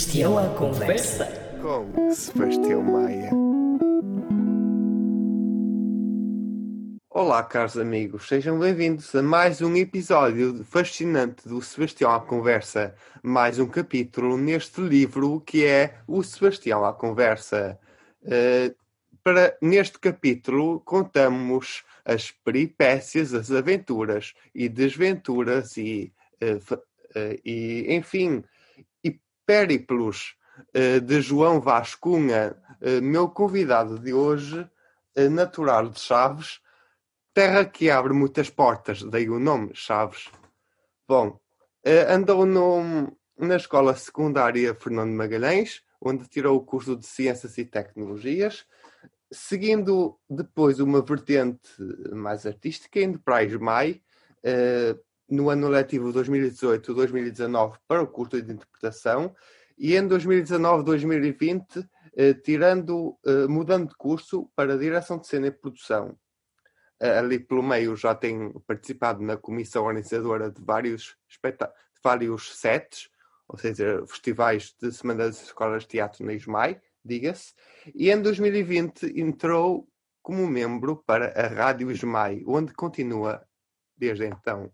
Sebastião à conversa. Com Sebastião Maia. Olá, caros amigos, sejam bem-vindos a mais um episódio fascinante do Sebastião à Conversa. Mais um capítulo neste livro que é O Sebastião à Conversa. Uh, para, neste capítulo, contamos as peripécias, as aventuras e desventuras e, uh, uh, e enfim, périplos uh, de João Vascunha, uh, meu convidado de hoje, uh, natural de Chaves, terra que abre muitas portas, daí o nome Chaves. Bom, andou no, na escola secundária Fernando Magalhães, onde tirou o curso de Ciências e Tecnologias, seguindo depois uma vertente mais artística, indo para a ISMAI, no ano letivo 2018-2019 para o curso de interpretação e em 2019-2020 eh, tirando, eh, mudando de curso para direção de cena e produção. Eh, ali pelo meio já tenho participado na comissão organizadora de vários vários sets, ou seja, festivais de Semana das Escolas de Teatro na ISMAI, diga-se, e em 2020 entrou como membro para a Rádio ISMAI, onde continua desde então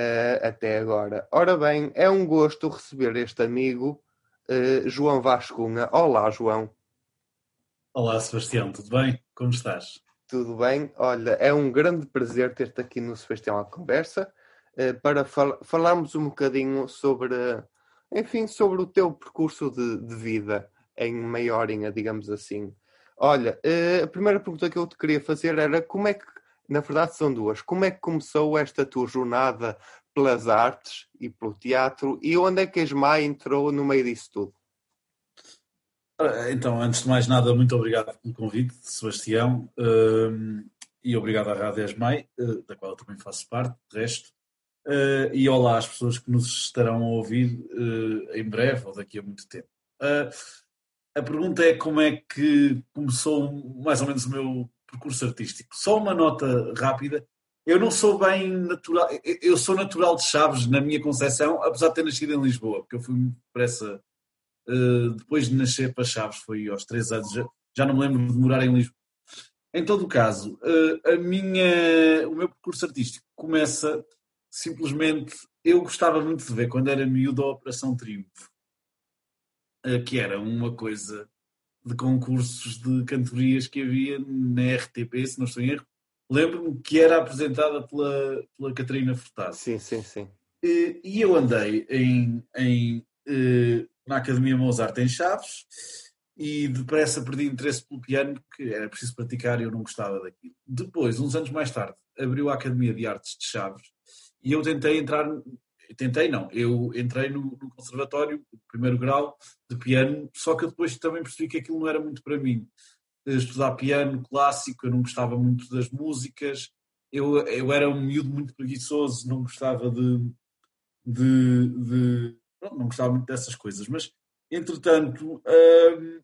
uh, até agora. Ora bem, é um gosto receber este amigo, uh, João Vascunha. Olá, João. Olá, Sebastião, tudo bem? Como estás? Tudo bem. Olha, é um grande prazer ter-te aqui no Sebastião à Conversa uh, para fal falarmos um bocadinho sobre, enfim, sobre o teu percurso de, de vida em meia horinha, digamos assim. Olha, a primeira pergunta que eu te queria fazer era como é que na verdade são duas. Como é que começou esta tua jornada pelas artes e pelo teatro e onde é que a ESMAI entrou no meio disso tudo? Então, antes de mais nada, muito obrigado pelo convite, Sebastião, hum, e obrigado à Rádio ESMAI, eh, da qual eu também faço parte, de resto. Eh, e olá às pessoas que nos estarão a ouvir eh, em breve ou daqui a muito tempo. A pergunta é como é que começou mais ou menos o meu percurso artístico. Só uma nota rápida. Eu não sou bem natural, eu sou natural de Chaves na minha concepção, apesar de ter nascido em Lisboa, porque eu fui depressa, uh, depois de nascer para Chaves, foi aos três anos, já, já, não me lembro de morar em Lisboa. Em todo o caso, uh, a minha, o meu percurso artístico começa simplesmente, eu gostava muito de ver quando era miúdo a Operação Triunfo, uh, que era uma coisa de concursos de cantorias que havia na RTP, se não estou em erro. Lembro-me que era apresentada pela, pela Catarina Furtado. Sim, sim, sim. E, e eu andei em, em, eh, na Academia Mozart em Chaves e depressa perdi interesse pelo piano, que era preciso praticar e eu não gostava daquilo. Depois, uns anos mais tarde, abriu a Academia de Artes de Chaves e eu tentei entrar tentei não, eu entrei no, no conservatório, primeiro grau de piano, só que depois também percebi que aquilo não era muito para mim. Estudar piano clássico, eu não gostava muito das músicas, eu, eu era um miúdo muito preguiçoso, não gostava de, de, de não gostava muito dessas coisas, mas entretanto, hum,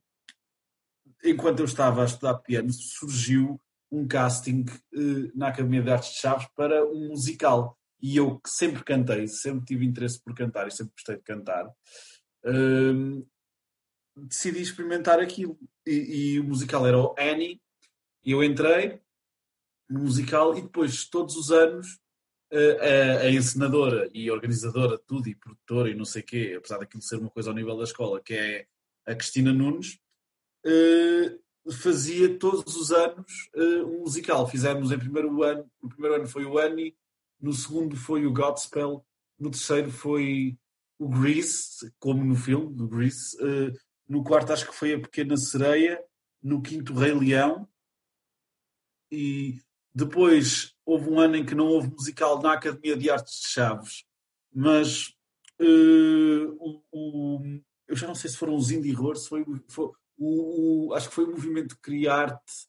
enquanto eu estava a estudar piano, surgiu um casting uh, na Academia de Artes de Chaves para um musical e eu sempre cantei, sempre tive interesse por cantar e sempre gostei de cantar, hum, decidi experimentar aquilo. E, e, o musical era o Annie, eu entrei no musical e depois, todos os anos, a, a encenadora e organizadora de tudo, e produtora e não sei o quê, apesar daquilo ser uma coisa ao nível da escola, que é a Cristina Nunes, uh, fazia todos os anos uh, um musical. Fizemos em primeiro ano, o primeiro ano foi o Annie, no segundo foi o Godspell, no terceiro foi o Grease, como no filme do Grease, uh, no quarto acho que foi a Pequena Sereia, no quinto Rei Leão, e depois houve um ano em que não houve musical na Academia de Artes de Chaves, mas uh, o, o, eu já não sei se foram os Indie Horror, se foi, foi o, o, acho que foi o movimento Criarte,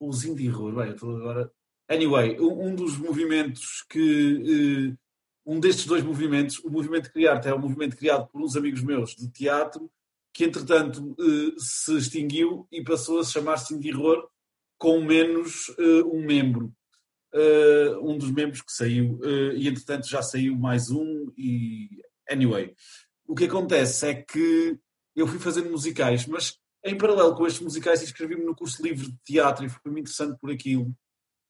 os Indie Horror, bem, agora Anyway, um dos movimentos que. Eh, um destes dois movimentos, o movimento Criarte é um movimento criado por uns amigos meus de teatro, que entretanto eh, se extinguiu e passou a se chamar Cindy Horror com menos eh, um membro. Um dos membros que saiu, e entretanto já saiu mais um, e anyway. O que acontece é que eu fui fazendo musicais, mas em paralelo com estes musicais inscrevi-me no curso livre de teatro e foi muito interessante por aquilo,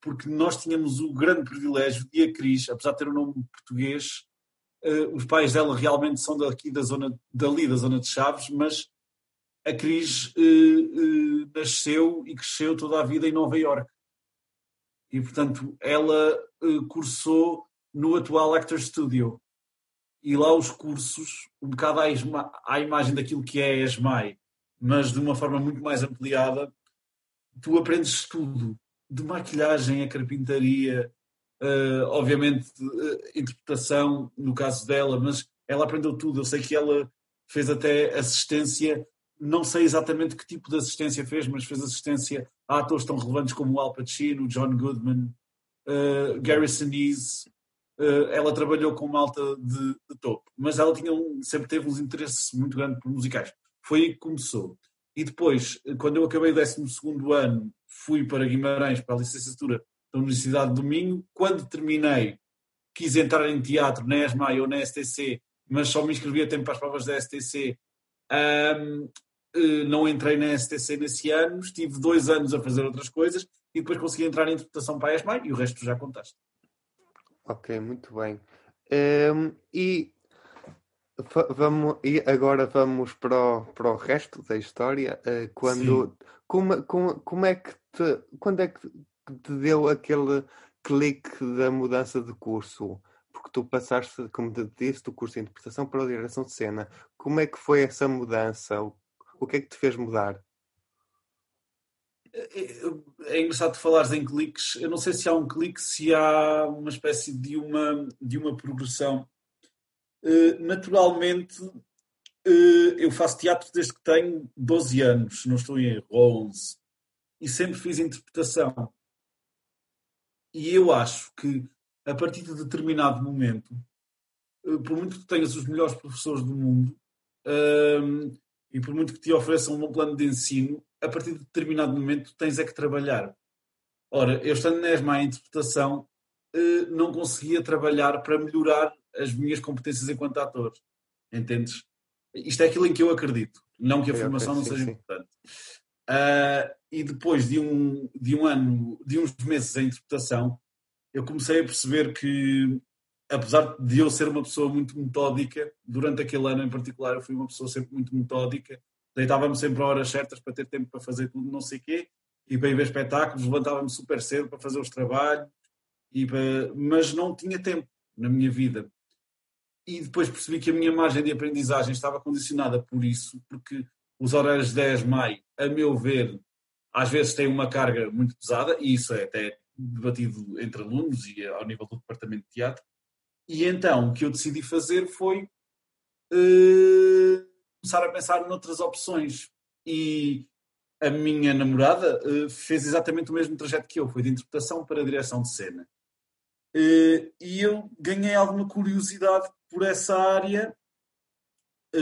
porque nós tínhamos o grande privilégio de a Cris, apesar de ter um nome português, uh, os pais dela realmente são daqui da zona, dali da zona de Chaves, mas a Cris uh, uh, nasceu e cresceu toda a vida em Nova York. E, portanto, ela cursou no atual Actor Studio. E lá os cursos, um bocado à, à imagem daquilo que é a ESMAI, mas de uma forma muito mais ampliada, tu aprendes tudo, de maquilhagem a carpintaria, uh, obviamente uh, interpretação no caso dela, mas ela aprendeu tudo. Eu sei que ela fez até assistência, não sei exatamente que tipo de assistência fez, mas fez assistência a atores tão relevantes como o Al Pacino, John Goodman, uh, Gary Sinise. ela trabalhou com malta de, de topo, mas ela tinha um, sempre teve um interesse muito grande por musicais. Foi aí que começou. E depois, quando eu acabei o 12 ano, fui para Guimarães para a licenciatura da Universidade do Minho. Quando terminei, quis entrar em teatro na ESMAI ou na STC, mas só me inscrevi a tempo para as provas da STC. Um, eh, não entrei na STC nesse ano, estive dois anos a fazer outras coisas e depois consegui entrar em interpretação para a ESMAI e o resto já contaste. Ok, muito bem. Um, e vamos e agora vamos para o, para o resto da história. Uh, quando como, como, como é que te, quando é que te deu aquele clique da mudança de curso? Porque tu passaste, como te disse, do curso de interpretação para a direção de cena. Como é que foi essa mudança? O, o que é que te fez mudar? É, é, é engraçado falares em cliques. Eu não sei se há um clique, se há uma espécie de uma, de uma progressão. Uh, naturalmente, uh, eu faço teatro desde que tenho 12 anos, não estou em erro, 11. E sempre fiz interpretação. E eu acho que, a partir de determinado momento, eh, por muito que tenhas os melhores professores do mundo ehm, e por muito que te ofereçam um bom plano de ensino, a partir de determinado momento tens é que trabalhar. Ora, eu estando na ESMA em interpretação, não conseguia trabalhar para melhorar as minhas competências enquanto ator. Entendes? Isto é aquilo em que eu acredito. Não que a formação não seja sim. importante. Uh, e depois de um, de um ano, de uns meses em interpretação, eu comecei a perceber que, apesar de eu ser uma pessoa muito metódica, durante aquele ano em particular, eu fui uma pessoa sempre muito metódica, deitava-me sempre a horas certas para ter tempo para fazer tudo, não sei o quê, e para ir ver espetáculos, levantava-me super cedo para fazer os trabalhos, e para... mas não tinha tempo na minha vida. E depois percebi que a minha margem de aprendizagem estava condicionada por isso, porque os horários 10 de maio, a meu ver, às vezes têm uma carga muito pesada, e isso é até debatido entre alunos e ao nível do departamento de teatro. E então o que eu decidi fazer foi uh, começar a pensar noutras opções. E a minha namorada uh, fez exatamente o mesmo trajeto que eu, foi de interpretação para direção de cena. Uh, e eu ganhei alguma curiosidade por essa área,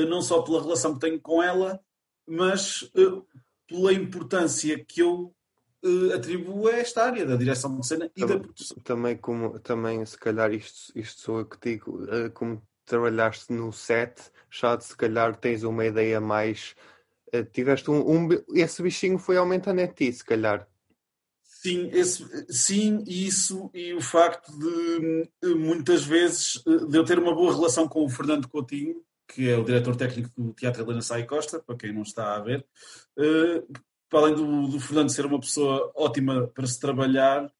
não só pela relação que tenho com ela, mas pela importância que eu uh, atribuo a esta área da direção de cena e também, da produção. Também, como, também, se calhar, isto, isto sou eu que digo, como trabalhaste no set, já de, se calhar tens uma ideia mais. Tiveste um, um, Esse bichinho foi aumentando em ti, se calhar. Sim, esse, sim, isso e o facto de muitas vezes de eu ter uma boa relação com o Fernando Coutinho, que é o diretor técnico do Teatro Helena Sai Costa, para quem não está a ver, uh, para além do, do, Fernando ser uma pessoa ótima para se trabalhar,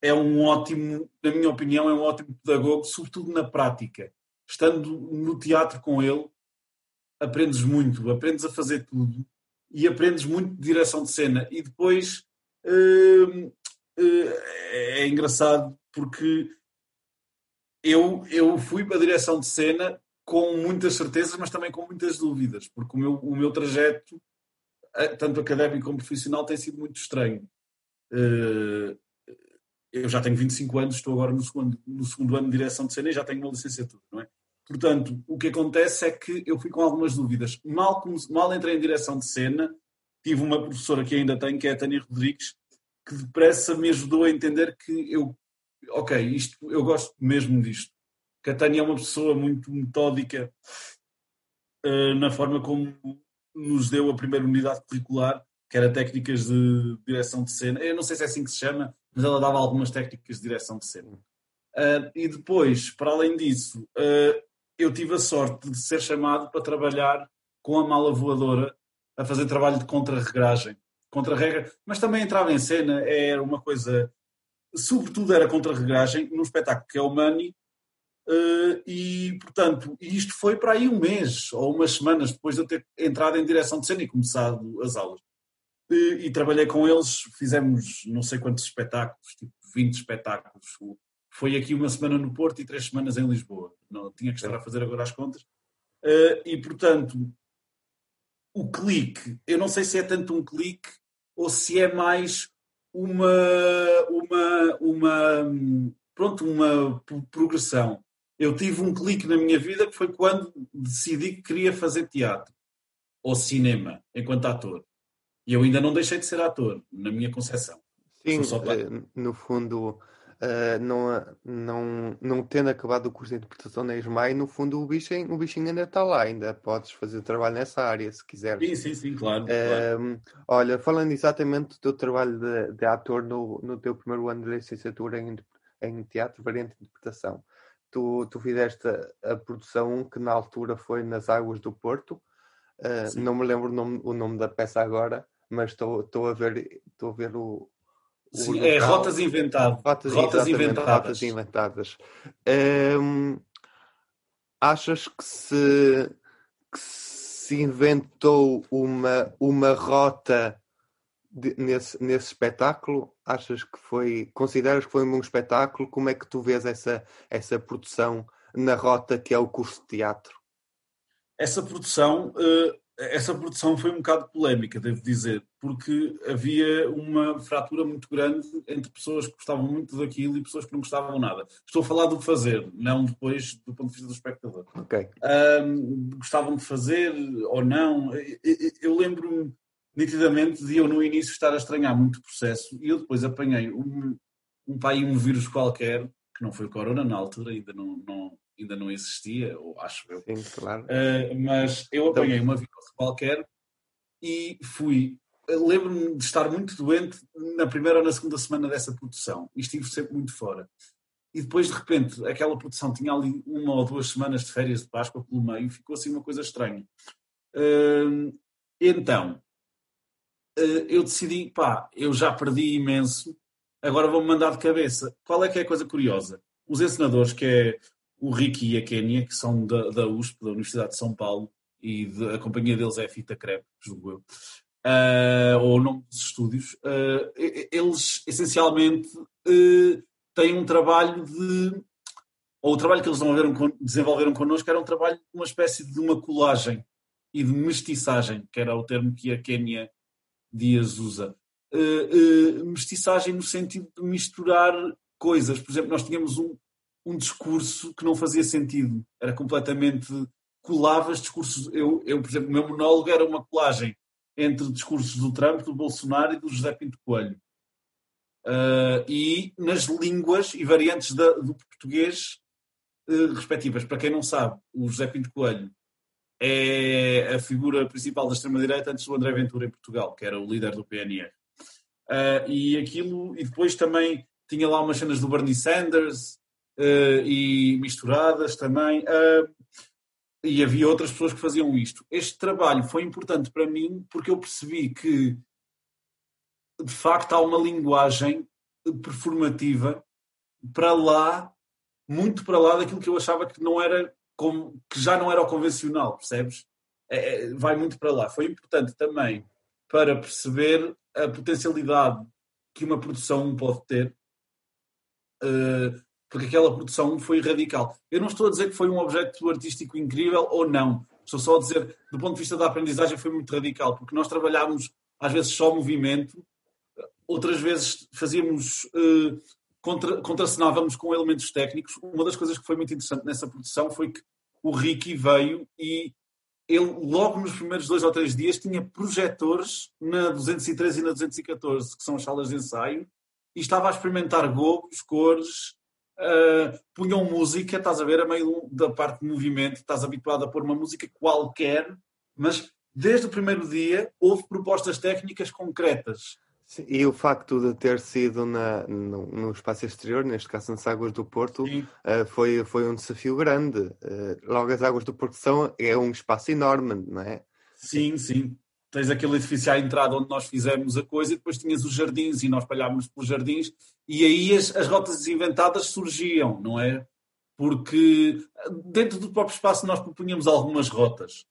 é um ótimo, na minha opinião, é um ótimo pedagogo, sobretudo na prática. Estando no teatro com ele, aprendes muito, aprendes a fazer tudo e aprendes muito de direção de cena. E depois uh, uh, é engraçado porque eu, eu fui para a direção de cena com muitas certezas, mas também com muitas dúvidas, porque o meu, o meu trajeto, eh, tanto académico como profissional, tem sido muito estranho. Eh, eu já tenho 25 anos, estou agora no segundo, no segundo ano de direção de cena e já tenho uma licenciatura, não é? Portanto, o que acontece é que eu fui com algumas dúvidas. Mal, mal entrei em direção de cena, tive uma professora que ainda tenho, que é a Tânia Rodrigues, que depressa me ajudou a entender que eu, ok, isto, eu gosto mesmo disto. Catania é uma pessoa muito metódica uh, na forma como nos deu a primeira unidade curricular, que era técnicas de direção de cena. Eu não sei se é assim que se chama, mas ela dava algumas técnicas de direção de cena. Uh, e depois, para além disso, uh, eu tive a sorte de ser chamado para trabalhar com a mala voadora a fazer trabalho de contra-regragem. Contra-regra, mas também entrava em cena, era uma coisa. Sobretudo era contra-regragem num espetáculo que é o Money, uh, e portanto, isto foi para aí um mês ou umas semanas depois de eu ter entrado em direção de cena e começado as aulas. E, e trabalhei com eles, fizemos não sei quantos espetáculos, tipo 20 espetáculos. Foi aqui uma semana no Porto e três semanas em Lisboa. Não tinha que estar a fazer agora as contas. Uh, e portanto, o clique, eu não sei se é tanto um clique ou se é mais uma, uma, uma, pronto, uma progressão. Eu tive um clique na minha vida que foi quando decidi que queria fazer teatro ou cinema enquanto ator. E eu ainda não deixei de ser ator, na minha concepção. Sim, eh, no fundo, Uh, não, não, não tendo acabado o curso de interpretação na ESMAI, no fundo o bichinho, o bichinho ainda está lá, ainda podes fazer trabalho nessa área se quiseres. Sim, sim, sim, claro. Claro. Olha, falando exatamente do teu trabalho de, de ator no, no teu primeiro ano de licenciatura em, em teatro, variante de interpretação, tu, tu fizeste a, a produção que na altura foi nas Águas do Porto, uh, não me lembro o nome, o nome da peça agora, mas estou a ver, estou a ver o, Sim, é rotas inventadas. Rotas, rotas inventadas. Rotas inventadas. Hum, achas que se, que se inventou uma, uma rota de, nesse, nesse espetáculo? Achas que foi. Consideras que foi um bom espetáculo? Como é que tu vês essa, essa produção na rota que é o curso de teatro? Essa produção. Uh essa produção foi um bocado polémica, devo dizer, porque havia uma fratura muito grande entre pessoas que gostavam muito daquilo e pessoas que não gostavam nada. Estou a falar do fazer, não depois do ponto de vista do espectador. Ok. Um, gostavam de fazer ou não. Eu lembro-me nitidamente de eu no início estar a estranhar muito o processo e eu depois apanhei um, um pai e um vírus qualquer, que não foi o corona na altura, ainda não, não ainda não existia, ou acho eu. Sim, claro. Uh, mas eu então apanhei uma virose qualquer e fui. Lembro-me de estar muito doente na primeira ou na segunda semana dessa produção e estive sempre muito fora. E depois, de repente, aquela produção tinha ali uma ou duas semanas de férias de Páscoa pelo meio e ficou assim uma coisa estranha. Uh, então, uh, eu decidi, pá, eu já perdi imenso, agora vou-me mandar de cabeça. Qual é que é a coisa curiosa? Os encenadores, que é o Ricky e a Kenya, que são da, da USP, da Universidade de São Paulo, e de, a companhia deles é a Fita Crepe, julgo eu, uh, ou o nome dos estúdios, uh, eles essencialmente uh, têm um trabalho de. Ou o trabalho que eles desenvolveram, connosco era um trabalho, uma espécie de uma colagem e de mestiçagem, que era o termo que a Kenya Dias usa. mestiçagem no sentido de misturar coisas. Por exemplo, nós tínhamos um, um discurso que não fazia sentido. Era completamente. colavas discursos. Eu, eu, por exemplo, o meu monólogo era uma colagem entre discursos do Trump, do Bolsonaro e do José Pinto Coelho. Uh, e nas línguas e variantes da, do português uh, respectivas. Para quem não sabe, o José Pinto Coelho é a figura principal da extrema-direita antes do André Ventura em Portugal, que era o líder do PNR. Uh, e aquilo, e depois também tinha lá umas cenas do Bernie Sanders, e misturadas também. Uh, e havia outras pessoas que faziam isto. Este trabalho foi importante para mim porque eu percebi que, de facto, há uma linguagem performativa para lá, muito para lá daquilo que eu achava que não era como, que já não era o convencional, percebes? É, é vai muito para lá. Foi importante também para perceber a potencialidade que uma produção pode ter, uh, porque aquela produção foi radical. Eu não estou a dizer que foi um objeto artístico incrível ou não. Estou só a dizer, do ponto de vista da aprendizagem, foi muito radical, porque nós trabalhámos às vezes só movimento, outras vezes fazíamos, uh, contra, contracenávamos com elementos técnicos. Uma das coisas que foi muito interessante nessa produção foi que o Ricky veio e ele, logo nos primeiros dois ou três dias, tinha projetores na 213 e na 214, que são as salas de ensaio, e estava a experimentar gogos, cores, uh, punham música, estás a ver, a meio da parte de movimento, estás habituado a pôr uma música qualquer, mas desde o primeiro dia, houve propostas técnicas concretas. Sim, e o facto de ter sido na, no, no, espaço exterior, neste caso nas Águas do Porto, uh, foi, foi um desafio grande. Uh, logo, as Águas do Porto são, é um espaço enorme, não é? Sim, sim. Tens aquele edifício à entrada onde nós fizemos a coisa e depois tinhas os jardins e nós espalhávamos pelos jardins e aí as, as rotas inventadas surgiam, não é? Porque dentro do próprio espaço nós propunhamos algumas rotas,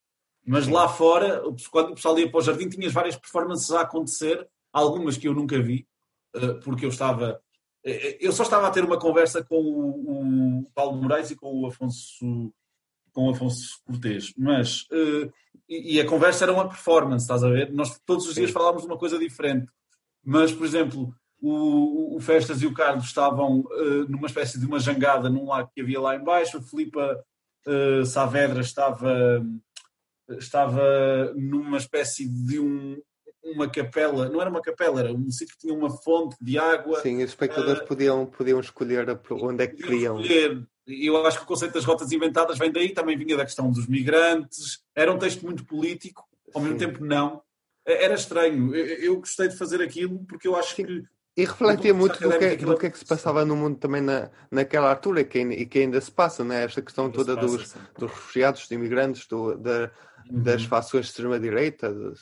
mas lá fora, quando o pessoal ia para o jardim, tinhas várias performances a acontecer algumas que eu nunca vi, eh, porque eu estava. Eh, eu só estava a ter uma conversa com o, Paulo Moraes e com o Afonso, com o Afonso Cortês, mas. Eh, e a conversa era uma performance, estás a ver? Nós todos os dias falávamos de uma coisa diferente. Mas, por exemplo, o, o Festas e o Carlos estavam uh, numa espécie de uma jangada num lago que havia lá embaixo, a Filipa uh, Saavedra estava, estava numa espécie de um, uma capela, não era uma capela, era um sítio que tinha uma fonte de água. Sim, os espectadores uh, podiam, podiam escolher onde é que queriam. Escolher. Eu acho que o conceito das rotas inventadas vem daí, também vinha da questão dos migrantes. Era um texto muito político, ao Sim. mesmo tempo não. Era estranho. Eu, eu, gostei de fazer aquilo porque eu acho Sim. que. E refletia muito do que, do que é que se passava no mundo também na, naquela altura e que, e que ainda se passa, né? esta questão toda passa, dos, dos refugiados, dos imigrantes, do, da, uhum. das fações de extrema-direita, uh,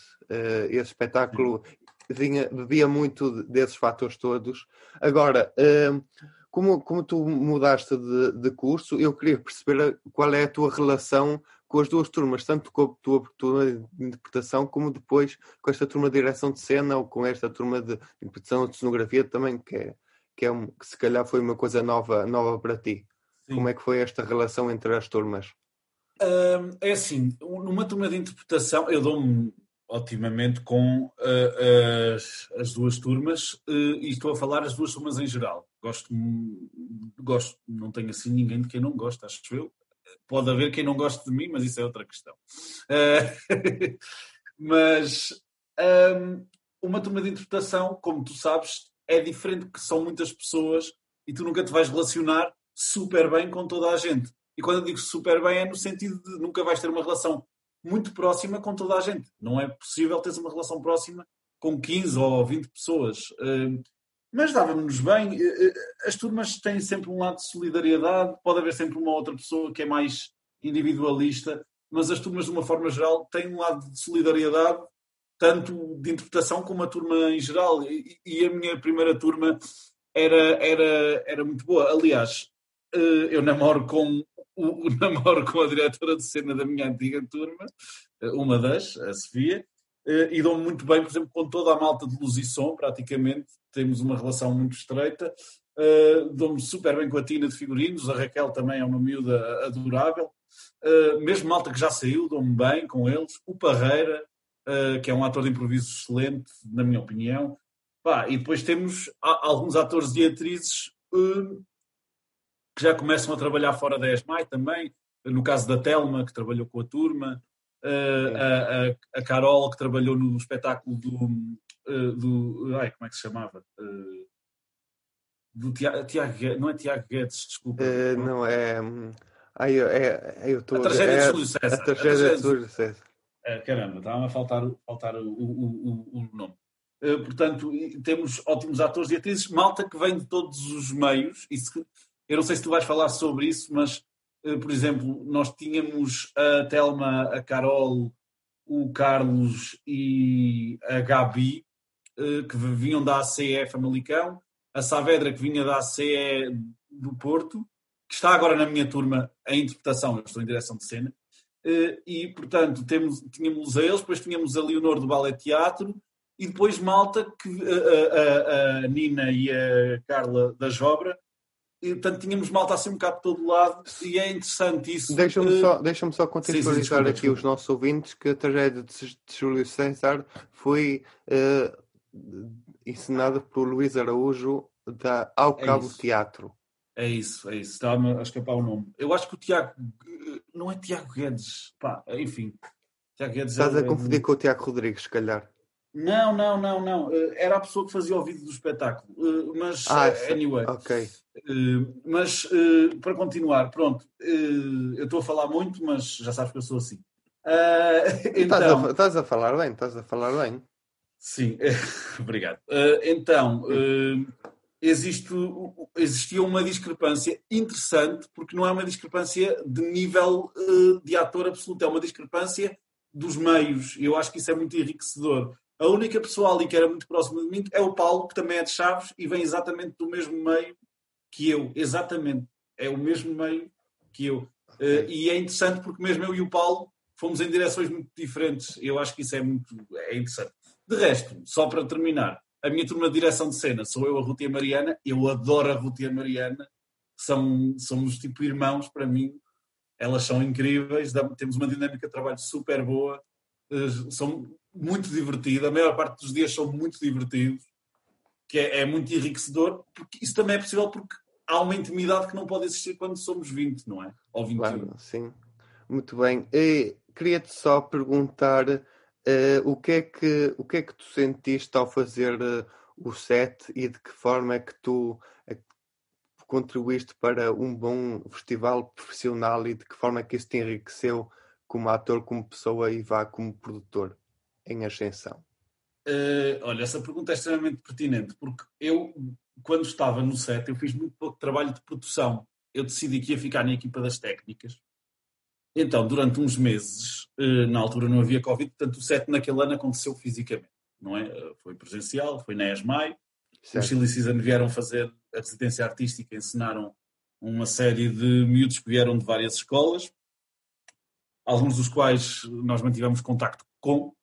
esse espetáculo vinha, bebia muito desses fatores todos. Agora, uh, como, como tu mudaste de, de, curso, eu queria perceber qual é a tua relação com as duas turmas, tanto com a tua turma de interpretação, como depois com esta turma de direção de cena ou com esta turma de interpretação de cenografia também, que, é, que, é um, que se calhar foi uma coisa nova, nova para ti. Sim. Como é que foi esta relação entre as turmas? é assim, numa turma de interpretação, eu dou-me otimamente com uh, as, as, duas turmas uh, e estou a falar as duas turmas em geral. Gosto, gosto, não tenho assim ninguém de quem não gosta, acho eu. Pode haver quem não goste de mim, mas isso é outra questão. Uh, mas um, uma turma de interpretação, como tu sabes, é diferente porque são muitas pessoas e tu nunca te vais relacionar super bem com toda a gente. E quando eu digo super bem é no sentido de nunca vais ter uma relação muito próxima com toda a gente. Não é possível teres uma relação próxima com 15 ou 20 pessoas. Hum, mas dava-nos bem. Eh, eh, as turmas têm sempre um lado de solidariedade, pode haver sempre uma outra pessoa que é mais individualista, mas as turmas, de uma forma geral, têm um lado de solidariedade, tanto de interpretação como a turma em geral. E a minha primeira turma era, era, era muito boa. Aliás, eh, eu namoro com o, o namoro com a diretora de cena da minha antiga turma, eh, uma das, a Sofia, eh, e dou-me muito bem, por exemplo, com toda a malta de luz e som, praticamente, temos uma relação muito estreita. Uh, dou-me super bem com a Tina de figurinos, a Raquel também é uma miúda adorável. Uh, mesmo malta que já saiu, dou-me bem com eles. O Parreira, uh, que é um ator de improviso excelente, na minha opinião. Pá, e depois temos alguns atores e atrizes que já começam a trabalhar fora da ESMAI também, no caso da Telma, que trabalhou com a turma, uh, a, a, Carol, que trabalhou no espetáculo do. Uh, do ai, como é que se chamava? Uh, do Tiago, Tiago, não é Tiago Guedes, desculpa. não, é. Ai, é, é, eu tô, a tragédia é, de Júlio César. A tragédia de Júlio César. É, caramba, estava a faltar, faltar o, o, o, o nome. Uh, portanto, temos ótimos atores e atrizes, malta que vem de todos os meios, e se, eu não sei se tu vais falar sobre isso, mas, eh, por exemplo, nós tínhamos a Telma, a Carol, o Carlos e a Gabi, eh, que vinham da ACE Famalicão, a Saavedra, que vinha da ACE do Porto, que está agora na minha turma a interpretação, eu estou em direção de cena, eh, e, portanto, temos, tínhamos a eles, depois tínhamos a Leonor do Ballet Teatro, e depois Malta, que a, a, a Nina e a Carla da Jobra, e, portanto, tínhamos malta assim um bocado de todo lado e é interessante isso. Deixa-me só, deixa só contextualizar aqui desculpa. os nossos ouvintes que a tragédia de Júlio César foi uh, ensinada por Luís Araújo da Ao é Cabo Teatro. É isso, é isso. Estava a escapar o nome. Eu acho que o Tiago. Não é Tiago Guedes. Pá, enfim. Tiago Guedes Estás é, a confundir é... com o Tiago Rodrigues, se calhar. Não, não, não, não. Eh, era a pessoa que fazia o vídeo do espetáculo. Eh, mas, ah, eh, anyway. Ok. Mas, para continuar, pronto. Eu estou a falar muito, mas já sabes que eu sou assim. Então, estás, a, a, falar bem, estás a falar bem. Sim, obrigado. Então, existe, existia uma discrepância interessante, porque não é uma discrepância de nível de ator absoluto, é uma discrepância dos meios. Eu acho que isso é muito enriquecedor. A única pessoa ali que era muito próxima de mim é o Paulo, que também é de Chaves e vem exatamente do mesmo meio que eu. Exatamente. É o mesmo meio que eu. Uh, e é interessante porque mesmo eu e o Paulo fomos em direções muito diferentes. Eu acho que isso é muito é interessante. De resto, só para terminar, a minha turma de direção de cena sou eu, a Ruth e a Mariana. Eu adoro a Ruth e a Mariana. São, somos tipo irmãos para mim. Elas são incríveis. Temos uma dinâmica de trabalho super boa. Uh, são muito divertida. A maior parte dos dias são muito divertidos. Que é, é muito enriquecedor. Porque isso também é possível porque há uma intimidade que não pode existir quando somos 20, não é? Ou 21. Claro, sim. Muito bem. Queria-te só perguntar uh, o, que é que, o que é que tu sentiste ao fazer uh, o set e de que forma é que tu uh, contribuíste para um bom festival profissional e de que forma é que isso te enriqueceu como ator, como pessoa e vá como produtor em ascensão? olha, essa pergunta é extremamente pertinente porque eu quando estava no set, eu fiz muito pouco trabalho de produção. Eu decidi que ia ficar na equipa das técnicas. Então, durante uns meses, eh, na altura não havia Covid, portanto, o set naquele ano aconteceu fisicamente, não é? Eh, foi presencial, foi na ESMAI. Os Chili Season vieram fazer a residência artística, ensinaram uma série de miúdos que vieram de várias escolas, alguns dos quais nós mantivemos contacto com.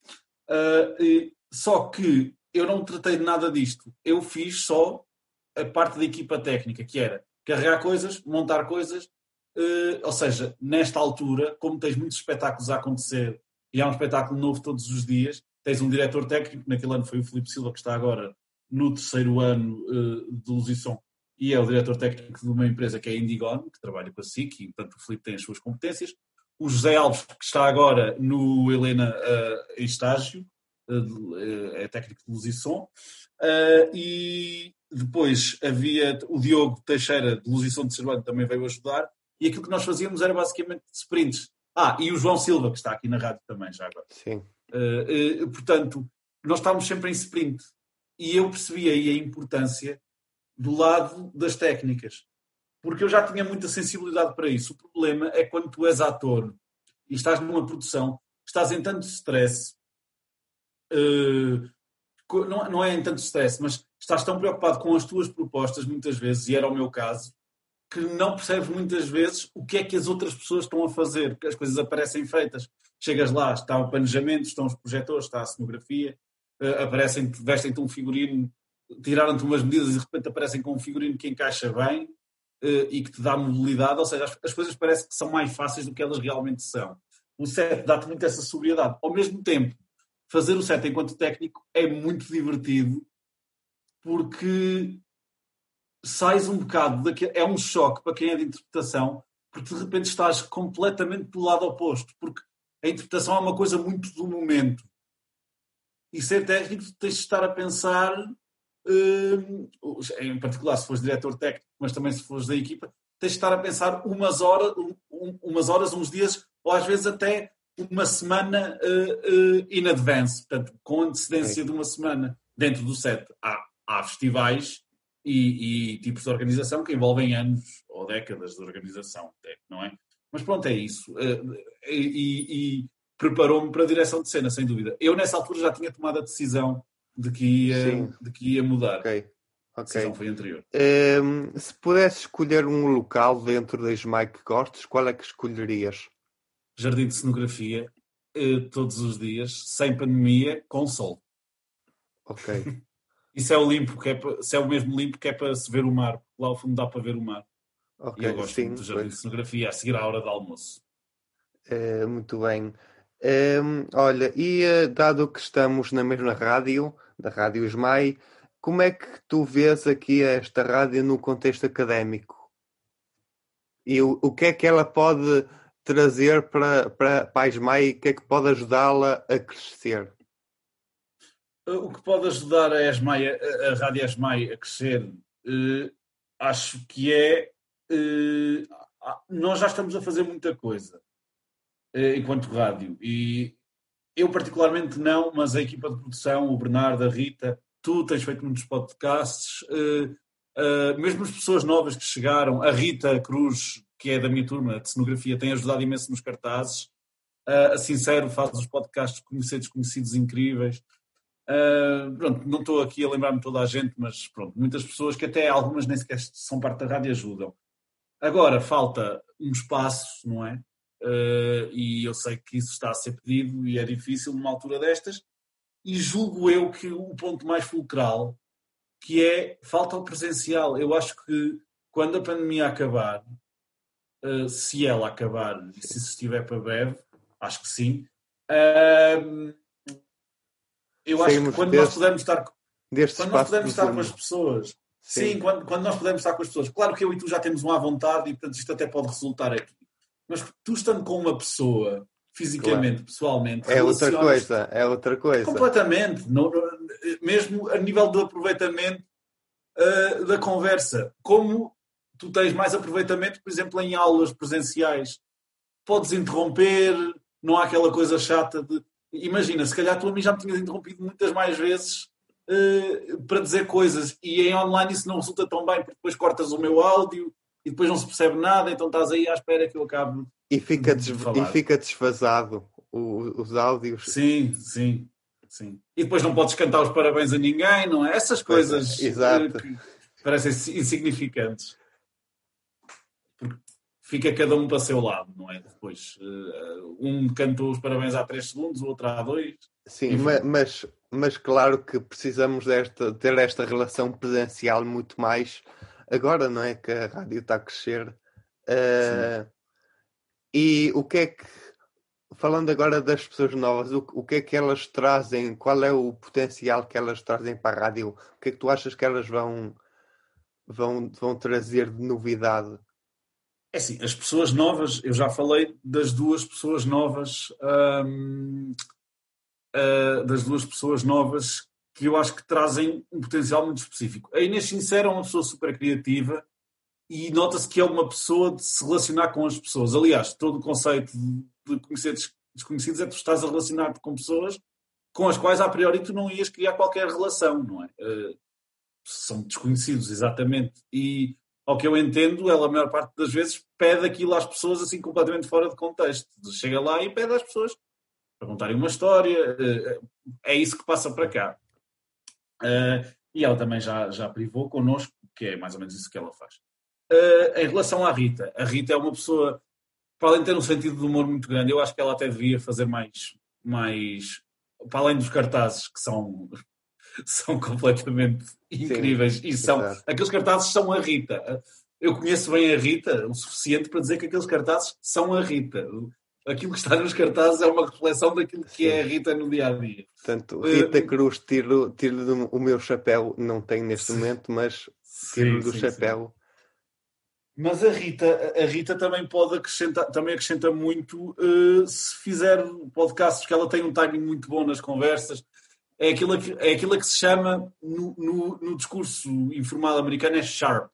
Uh, só que eu não tratei de nada disto. Eu fiz só a parte da equipa técnica, que era carregar coisas, montar coisas, uh, ou seja, nesta altura, como tens muitos espetáculos a acontecer e há um espetáculo novo todos os dias, tens um diretor técnico, naquele ano foi o Filipe Silva, que está agora no terceiro ano uh, de Luz e Som, e é o diretor técnico de uma empresa que é a Indigon, que trabalha com a SIC, e portanto o Filipe tem as suas competências. O José Alves, que está agora no Helena uh, em estágio, é técnico de luz e som. e, depois havia o Diogo Teixeira, de Luz e Som de Cervantes, também veio ajudar. E aquilo que nós fazíamos era basicamente sprints. Ah, e o João Silva, que está aqui na rádio também, já agora. Sim. Uh, uh, portanto, nós estávamos sempre em sprint. E eu percebi aí a importância do lado das técnicas. Porque eu já tinha muita sensibilidade para isso. O problema é quando tu és ator e estás numa produção, estás em tanto stress, uh, não, não é em tanto stress, mas estás tão preocupado com as tuas propostas, muitas vezes, e era o meu caso, que não percebes muitas vezes o que é que as outras pessoas estão a fazer, que as coisas aparecem feitas. Chegas lá, está o planejamento, estão os projetores, está a cenografia, uh, aparecem, vestem-te um figurino, tiraram-te umas medidas e de repente aparecem com um figurino que encaixa bem e que te dá mobilidade, ou seja, as, as coisas parecem que são mais fáceis do que elas realmente são. O set dá-te muito essa sobriedade. Ao mesmo tempo, fazer o set enquanto técnico é muito divertido porque sais um bocado daquele, é um choque para quem é de interpretação porque de repente estás completamente do lado oposto porque a interpretação é uma coisa muito do momento e ser técnico tens de estar a pensar em particular se fores diretor técnico mas também se fores da equipa tens de estar a pensar umas horas umas horas, uns dias ou às vezes até uma semana uh, uh, in advance, portanto, com antecedência de uma semana dentro do set. Há, há festivais e, e, tipos de organização que envolvem anos ou décadas de organização, não é? Mas pronto, é isso. Uh, e, e preparou-me para a direção de cena, sem dúvida. Eu, nessa altura, já tinha tomado a decisão de que ia, de que ia mudar. Ok. A decisão foi anterior. Um, ehm, se pudesse escolher um local dentro da Smike que gostes, qual é que escolherias? jardim de cenografia eh, todos os dias, sem pandemia, com sol. Ok. Isso é o limpo, que é para, se é o mesmo limpo que é para se ver o mar. Lá ao fundo dá para ver o mar. Okay, e eu gosto sim, muito do jardim pois. de cenografia, a seguir à hora do almoço. É, muito bem. É, olha, e eh, dado que estamos na mesma rádio, da Rádio Esmai, como é que tu vês aqui esta rádio no contexto académico? E o, o que é que ela pode trazer para, para, para a Esmai que é que pode ajudá-la a crescer? O que pode ajudar a, Esmai, a, a Rádio Esmai a crescer, uh, acho que é. Uh, nós já estamos a fazer muita coisa. enquanto rádio. E eu particularmente não, mas a equipa de produção, o Bernardo, a Rita, tu tens feito muitos podcasts, uh, uh, mesmo as pessoas novas que chegaram, a Rita Cruz, que é da minha turma de cenografia, tem ajudado imenso nos cartazes. Uh, a Sincero faz os podcasts conhecidos, conhecidos incríveis. Uh, pronto, não estou aqui a lembrar-me toda a gente, mas pronto, muitas pessoas que até algumas nem sequer são parte da rádio ajudam. Agora falta um espaço, não é? Uh, e eu sei que isso está a ser pedido e é difícil numa altura destas. E julgo eu que o ponto mais fulcral, que é falta o presencial. Eu acho que quando a pandemia acabar, uh, se ela acabar e se isso estiver para breve, acho que sim. Uh, eu acho que quando deste, nós pudermos estar, quando nós pudermos estar com as pessoas, sim, sim quando, quando, nós pudermos estar com as pessoas, claro que eu e tu já temos uma à vontade e portanto isto até pode resultar aqui. Mas tu estando com uma pessoa, fisicamente, claro. pessoalmente, é outra coisa, é outra coisa. Completamente, não, mesmo a nível do aproveitamento uh, da conversa. Como tu tens mais aproveitamento, por exemplo, em aulas presenciais. Podes interromper, não há aquela coisa chata de imagina, se calhar tu a mim já me tinhas interrompido muitas mais vezes uh, para dizer coisas e em online isso não resulta tão bem porque depois cortas o meu áudio e depois não se percebe nada, então estás aí à espera que eu acabe. E fica, de e fica desfasado o, os áudios. Sim, sim, sim. E depois não podes cantar os parabéns a ninguém, não é? Essas coisas é, que parecem insignificantes. Porque fica cada um para o seu lado, não é? Depois, uh, um cantou os parabéns há 3 segundos, o outro há 2. Sim, mas, mas, mas, claro que precisamos desta, ter esta relação presencial muito mais agora, não é? Que a rádio está a crescer. Uh, e o que é que, falando agora das pessoas novas, o, o que é que elas trazem? Qual é o potencial que elas trazem para a rádio? O que é que tu achas que elas vão, vão, vão trazer de novidade? É assim, as pessoas novas, eu já falei das duas pessoas novas, hum, uh, das duas pessoas novas que eu acho que trazem um potencial muito específico. A Inês Sincera é uma pessoa super criativa e nota-se que é uma pessoa de se relacionar com as pessoas. Aliás, todo o conceito de conhecer desconhecidos é que tu estás a relacionar-te com pessoas com as quais, a priori, tu não ias criar qualquer relação, não é? Uh, são desconhecidos, exatamente. E ao que eu entendo, ela a maior parte das vezes pede aquilo às pessoas assim completamente fora de contexto. Chega lá e pede às pessoas para contarem uma história. Eh, é isso que passa para cá. Eh, e ela também já, já privou connosco, que é mais ou menos isso que ela faz. Eh, em relação à Rita, a Rita é uma pessoa, para além de ter um sentido de humor muito grande, eu acho que ela até devia fazer mais, mais para além dos cartazes que são são completamente incríveis. Sim, e são, aqueles cartazes são a Rita. Eu conheço bem a Rita o suficiente para dizer que aqueles cartazes são a Rita. Aquilo que está nos cartazes é uma reflexão daquilo que Sim. é a Rita no dia a dia. Portanto, Rita uh, Cruz, tiro, tiro o meu chapéu, não tenho neste momento, mas tiro do chapéu. Mas a Rita, a Rita também pode acrescentar, também acrescenta muito uh, se fizer podcasts, porque ela tem um timing muito bom nas conversas é aquilo que, é aquilo que se chama, no, no, no discurso informal americano, é sharp.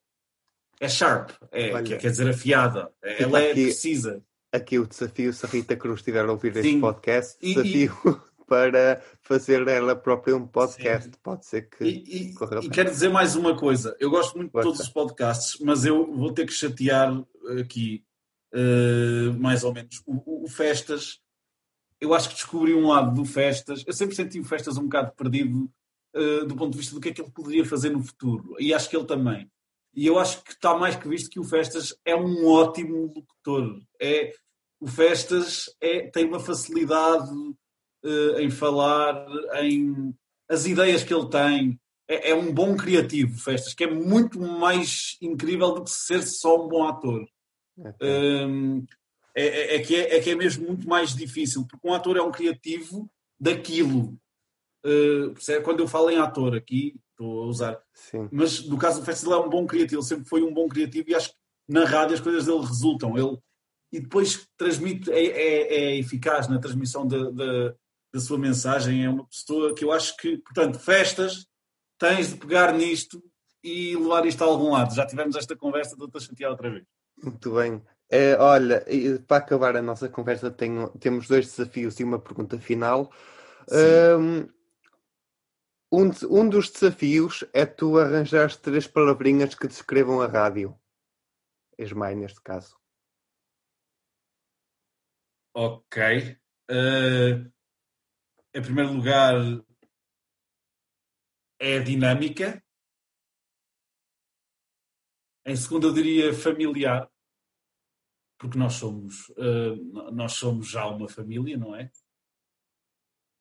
É sharp, é, Olha, quer dizer afiada. Ela é aqui, precisa. Aqui o desafio, se a Rita Cruz estiver a ouvir Sim. este podcast, e, desafio e... para fazer ela própria um podcast. Sim. Pode ser que. E, e, e quero dizer mais uma coisa. Eu gosto muito Gosta. de todos os podcasts, mas eu vou ter que chatear aqui, uh, mais ou menos, o, o Festas eu acho que descobri um lado do Festas. Eu sempre senti o Festas um bocado perdido uh, do ponto de vista do que é que ele poderia fazer no futuro. E acho que ele também. E eu acho que está mais que visto que o Festas é um ótimo locutor. É, o Festas é, tem uma facilidade uh, em falar, em as ideias que ele tem. É, é um bom criativo, Festas, que é muito mais incrível do que ser só um bom ator. Um, é, é, é, que é, é que é mesmo muito mais difícil, porque um ator é um criativo daquilo. Uh, quando eu falo em ator aqui, estou a usar. Sim. Mas no caso do festival é um bom criativo, ele sempre foi um bom criativo e acho que na rádio as coisas dele resultam. Ele, e depois transmite, é, é, é eficaz na transmissão da, da, da, sua mensagem. É uma pessoa que eu acho que, portanto, festas, tens de pegar nisto e levar isto a algum lado. Já tivemos esta conversa, estou a chatear outra vez. Muito bem. É, olha, para acabar a nossa conversa, tenho, temos dois desafios e uma pergunta final. Um, um, de- um dos desafios é tu arranjares três palavrinhas que descrevam a rádio. Esmai, neste caso. Ok. Eh, em primeiro lugar, é dinâmica. Em segundo, eu diria familiar, porque nós somos, eh, nós somos já uma família, não é?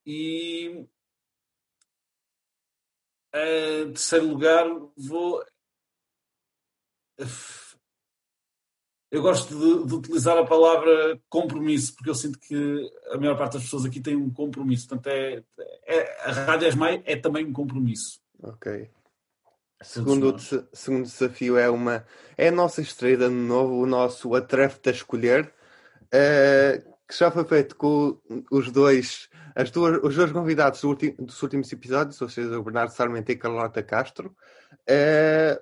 E em terceiro lugar, vou. Eu gosto de, de utilizar a palavra compromisso, porque eu sinto que a maior parte das pessoas aqui tem um compromisso. Portanto, é, é, a Rádio Esmai é também um compromisso. Ok. Segundo, segundo desafio é uma é a nossa estreia de ano novo, o nosso Atrefe-te a escolher, eh, que já foi feito com os dois, as duas, os dois convidados do ulti- dos últimos episódios, ou seja, o Bernardo Sarmento e Carlota Castro. Eh,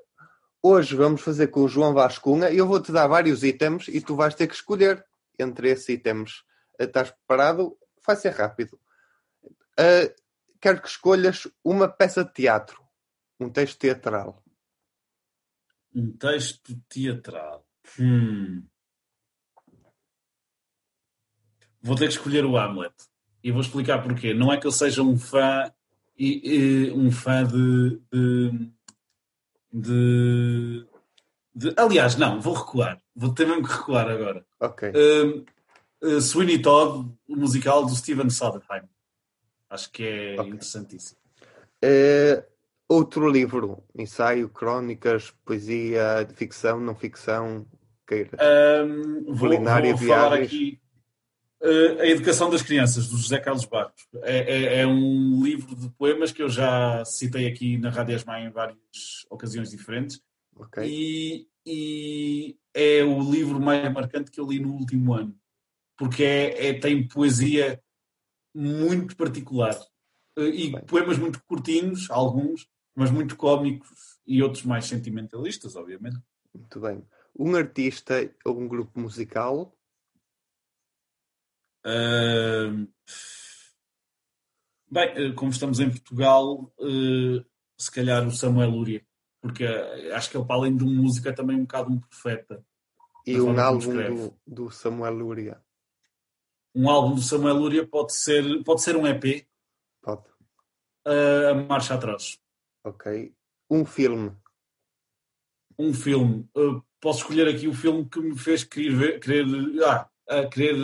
hoje vamos fazer com o João Vascunha e eu vou-te dar vários itens e tu vais ter que escolher entre esses itens. Eh, Estás preparado? Vai ser rápido. Eh, quero que escolhas uma peça de teatro. Um texto teatral. Um texto teatral. Hum. Vou ter que escolher o Hamlet. E vou explicar porquê. Não é que eu seja um fã e, e- um fã de, de, de- de- Aliás, não, vou recuar. Vou ter mesmo que recuar agora. Ok. Um, uh, Sweeney Todd, o musical do Steven Sondheim. Acho que é Ok. interessantíssimo. Eh, outro livro. Ensaio, crónicas, poesia, ficção, não ficção. Queira. Um, vou, Culinária, vou falar viagens. aqui uh, A Educação das Crianças, do José Carlos Barros. É, é- é um livro de poemas que eu já citei aqui na Rádio Esmai em várias ocasiões diferentes. Ok. E, e é o livro mais marcante que eu li no último ano. Porque é, é- tem poesia muito particular. Uh, E Bem. poemas muito curtinhos, alguns, mas muito cómicos e outros mais sentimentalistas, obviamente. Muito bem. Um artista ou um grupo musical. Bem, eh, como estamos em Portugal, eh, se calhar o Samuel Lúria, porque eh, acho que ele, para além de um músico, é também um bocado um profeta. E um álbum do, do Samuel Luria. Um álbum do Samuel Lúria pode ser, pode ser um EP, Pode. eh, a Marcha Atroz. Ok. Um filme. Um filme. Eh, posso escolher aqui o filme que me fez querer, ver- querer, ah, a querer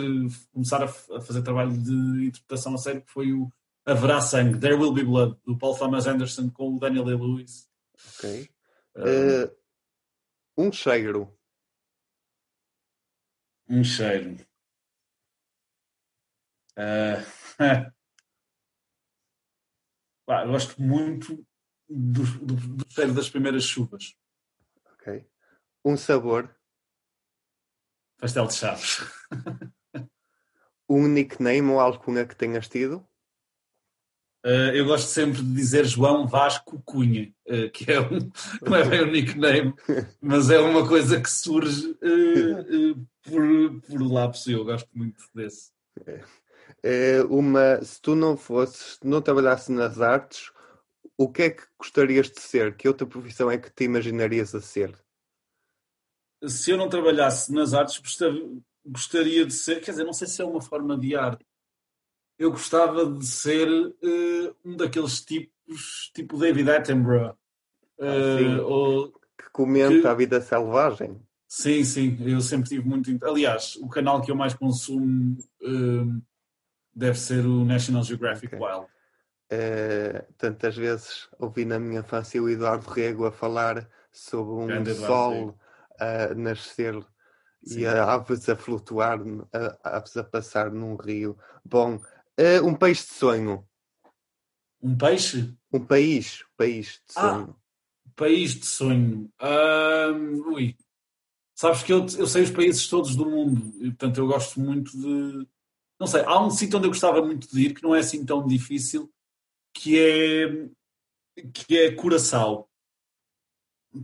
começar a, fazer trabalho de interpretação a sério, que foi o Haverá Sangue, There Will Be Blood, do Paul Thomas Anderson com o Daniel Day-Lewis. Ok. Eh, um cheiro. Um cheiro. Pá, eu gosto muito do, do, do cheiro das primeiras chuvas. Ok. Um sabor. Pastel de chaves. Um nickname ou alcunha que tenhas tido. Ah, eu gosto sempre de dizer João Vasco Cunha, ah, que é um, não é bem um nickname, mas é uma coisa que surge ah, por, por lápis. Eu gosto muito desse. Eh, uma, se tu não fosses, se não trabalhasses nas artes, o que é que gostarias de ser? Que outra profissão é que te imaginarias a ser? Se eu não trabalhasse nas artes, gostaria, de ser, quer dizer, não sei se é uma forma de arte. Eu gostava de ser eh, um daqueles tipos, tipo David Attenborough. Eh, sim. ou- Que comenta Que- a vida selvagem? sim, sim, eu sempre tive muito. Aliás, o canal que eu mais consumo eh, deve ser o National Geographic Ok. Wild. Eh, tantas vezes ouvi na minha infância o Eduardo Rego a falar sobre um sol a nascer Sim. e a aves a flutuar, a aves a passar num rio. Bom, eh, um país de sonho. Um peixe? Um país, país de Ah. sonho. País de sonho. Ui. Sabes que eu, eu sei os países todos do mundo e, portanto, eu gosto muito de. Não sei, há um sítio onde eu gostava muito de ir que não é assim tão difícil, que é. que é Curaçao.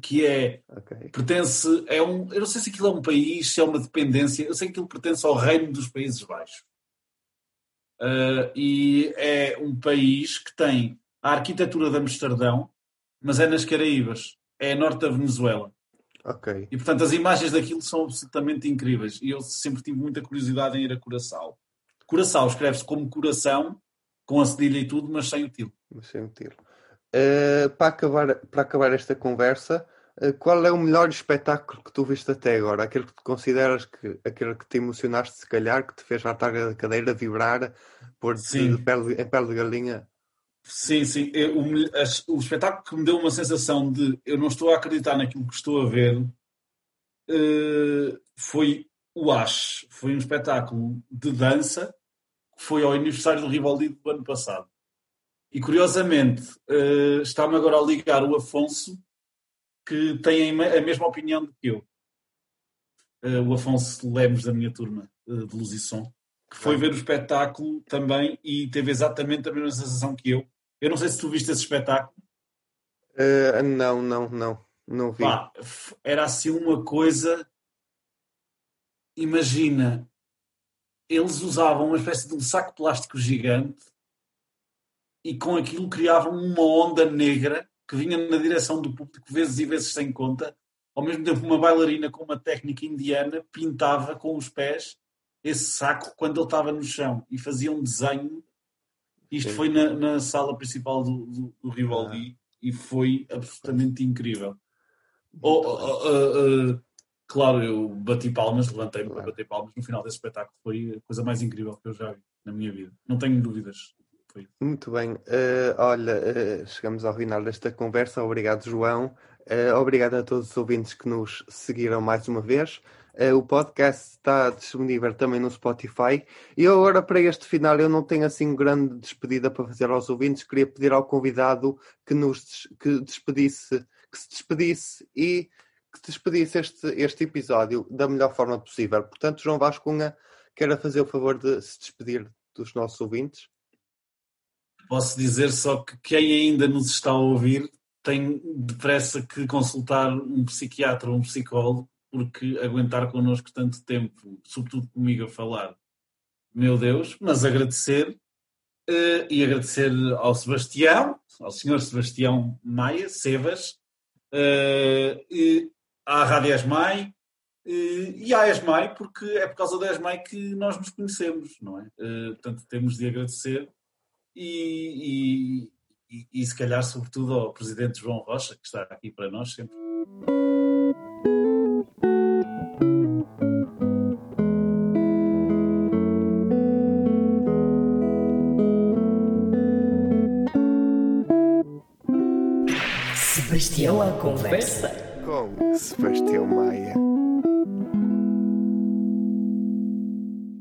Que é Ok. pertence é um eu não sei se aquilo é um país se é uma dependência eu sei que aquilo pertence ao reino dos Países Baixos Uh, e é um país que tem a arquitetura de Amsterdão mas é nas Caraíbas é norte da Venezuela Ok. e portanto as imagens daquilo são absolutamente incríveis e eu sempre tive muita curiosidade em ir a Curaçao Curaçao escreve-se como coração com a cedilha e tudo mas sem o tilo Mas sem o tiro. Eh, para acabar, para acabar esta conversa, eh, qual é o melhor espetáculo que tu viste até agora? Aquele que consideras que aquele que te emocionaste, se calhar, que te fez levantar da cadeira, vibrar, Sim. de pele, em pele de galinha? Sim, sim. Eu- o, o espetáculo que me deu uma sensação de eu não estou a acreditar naquilo que estou a ver eh, foi o Ash. Foi um espetáculo de dança que foi ao aniversário do Rivaldi do ano passado. E curiosamente, eh, está-me agora a ligar o Afonso, que tem a me- a mesma opinião que eu. Eh, o Afonso Lemos, da minha turma eh, de Luz e Som, que foi ver o espetáculo também e teve exatamente a mesma sensação que eu. Eu não sei se tu viste esse espetáculo. Eh, não, não, não. Não vi. Pá, era assim uma coisa. Imagina, eles usavam uma espécie de um saco plástico gigante e com aquilo criavam uma onda negra que vinha na direção do público, vezes e vezes sem conta. Ao mesmo tempo, uma bailarina com uma técnica indiana pintava com os pés esse saco quando ele estava no chão e fazia um desenho. Isto foi na, na sala principal do, do, do Rivaldi e foi absolutamente incrível. Oh, oh, oh, oh, claro, eu bati palmas, levantei-me para Claro. bater palmas no final desse espetáculo. Foi a coisa mais incrível que eu já vi na minha vida. Não tenho dúvidas. Muito bem. Eh, olha, eh, chegamos ao final desta conversa. Obrigado, João. Eh, obrigado a todos os ouvintes que nos seguiram mais uma vez. O podcast está disponível também no Spotify. E agora, para este final, eu não tenho assim grande despedida para fazer aos ouvintes. Queria pedir ao convidado que nos que despedisse, que se despedisse e que despedisse este, este episódio da melhor forma possível. Portanto, João Vascunha, queira fazer o favor de se despedir dos nossos ouvintes. Posso dizer só que quem ainda nos está a ouvir tem depressa que consultar um psiquiatra ou um psicólogo, porque aguentar connosco tanto tempo, sobretudo comigo a falar, meu Deus, mas agradecer eh, e agradecer ao Sebastião, ao senhor Sebastião Maia, Sebas, eh, e à Rádio Esmai eh, e à Esmai, porque é por causa da Esmai que nós nos conhecemos, não é? Portanto, temos de agradecer e, e, e se calhar, sobretudo, ao Presidente João Rocha, que está aqui para nós sempre. Sebastião à conversa. Com Sebastião Maia.